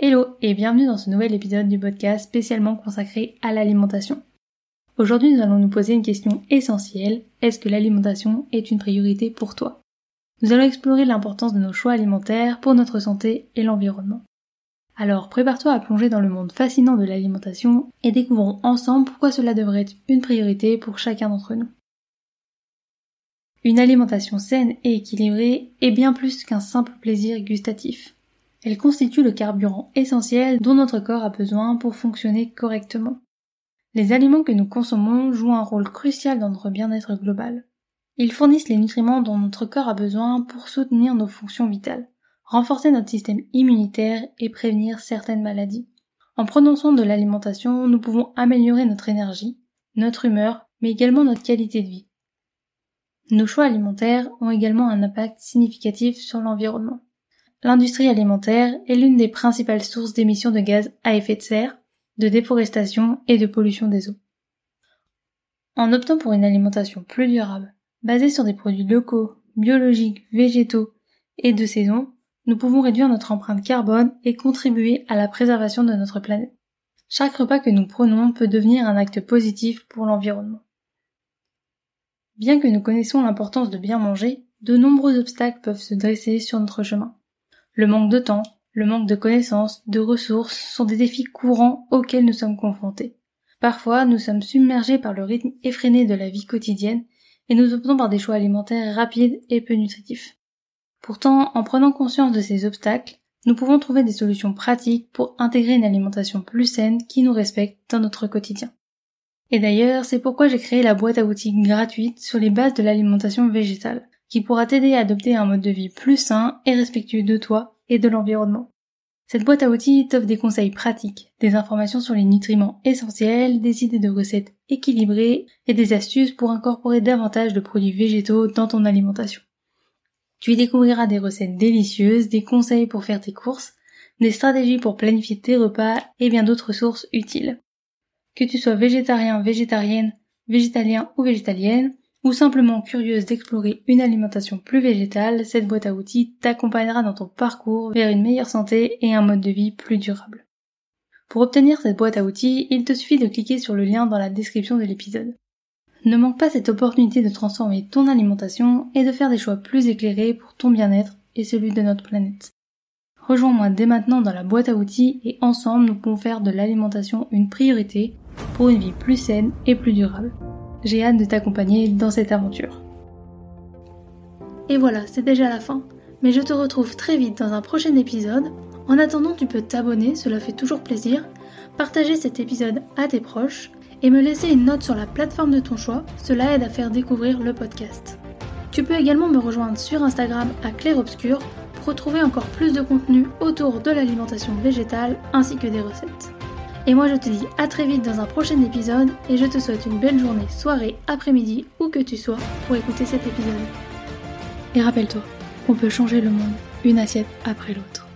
Hello et bienvenue dans ce nouvel épisode du podcast spécialement consacré à l'alimentation. Aujourd'hui nous allons nous poser une question essentielle, est-ce que l'alimentation est une priorité pour toi? Nous allons explorer l'importance de nos choix alimentaires pour notre santé et l'environnement. Alors prépare-toi à plonger dans le monde fascinant de l'alimentation et découvrons ensemble pourquoi cela devrait être une priorité pour chacun d'entre nous. Une alimentation saine et équilibrée est bien plus qu'un simple plaisir gustatif. Elle constitue le carburant essentiel dont notre corps a besoin pour fonctionner correctement. Les aliments que nous consommons jouent un rôle crucial dans notre bien-être global. Ils fournissent les nutriments dont notre corps a besoin pour soutenir nos fonctions vitales, renforcer notre système immunitaire et prévenir certaines maladies. En prenant soin de l'alimentation, nous pouvons améliorer notre énergie, notre humeur, mais également notre qualité de vie. Nos choix alimentaires ont également un impact significatif sur l'environnement. L'industrie alimentaire est l'une des principales sources d'émissions de gaz à effet de serre, de déforestation et de pollution des eaux. En optant pour une alimentation plus durable, basée sur des produits locaux, biologiques, végétaux et de saison, nous pouvons réduire notre empreinte carbone et contribuer à la préservation de notre planète. Chaque repas que nous prenons peut devenir un acte positif pour l'environnement. Bien que nous connaissons l'importance de bien manger, de nombreux obstacles peuvent se dresser sur notre chemin. Le manque de temps, le manque de connaissances, de ressources sont des défis courants auxquels nous sommes confrontés. Parfois, nous sommes submergés par le rythme effréné de la vie quotidienne et nous optons par des choix alimentaires rapides et peu nutritifs. Pourtant, en prenant conscience de ces obstacles, nous pouvons trouver des solutions pratiques pour intégrer une alimentation plus saine qui nous respecte dans notre quotidien. Et d'ailleurs, c'est pourquoi j'ai créé la boîte à outils gratuite sur les bases de l'alimentation végétale qui pourra t'aider à adopter un mode de vie plus sain et respectueux de toi et de l'environnement. Cette boîte à outils t'offre des conseils pratiques, des informations sur les nutriments essentiels, des idées de recettes équilibrées et des astuces pour incorporer davantage de produits végétaux dans ton alimentation. Tu y découvriras des recettes délicieuses, des conseils pour faire tes courses, des stratégies pour planifier tes repas et bien d'autres sources utiles. Que tu sois végétarien, végétarienne, végétalien ou végétalienne, ou simplement curieuse d'explorer une alimentation plus végétale, cette boîte à outils t'accompagnera dans ton parcours vers une meilleure santé et un mode de vie plus durable. Pour obtenir cette boîte à outils, il te suffit de cliquer sur le lien dans la description de l'épisode. Ne manque pas cette opportunité de transformer ton alimentation et de faire des choix plus éclairés pour ton bien-être et celui de notre planète. Rejoins-moi dès maintenant dans la boîte à outils et ensemble nous pouvons faire de l'alimentation une priorité pour une vie plus saine et plus durable. J'ai hâte de t'accompagner dans cette aventure. Et voilà, c'est déjà la fin. Mais je te retrouve très vite dans un prochain épisode. En attendant, tu peux t'abonner, cela fait toujours plaisir, partager cet épisode à tes proches et me laisser une note sur la plateforme de ton choix, cela aide à faire découvrir le podcast. Tu peux également me rejoindre sur Instagram à Claire Obscur pour retrouver encore plus de contenu autour de l'alimentation végétale ainsi que des recettes. Et moi je te dis à très vite dans un prochain épisode et je te souhaite une belle journée, soirée, après-midi, où que tu sois pour écouter cet épisode. Et rappelle-toi, on peut changer le monde une assiette après l'autre.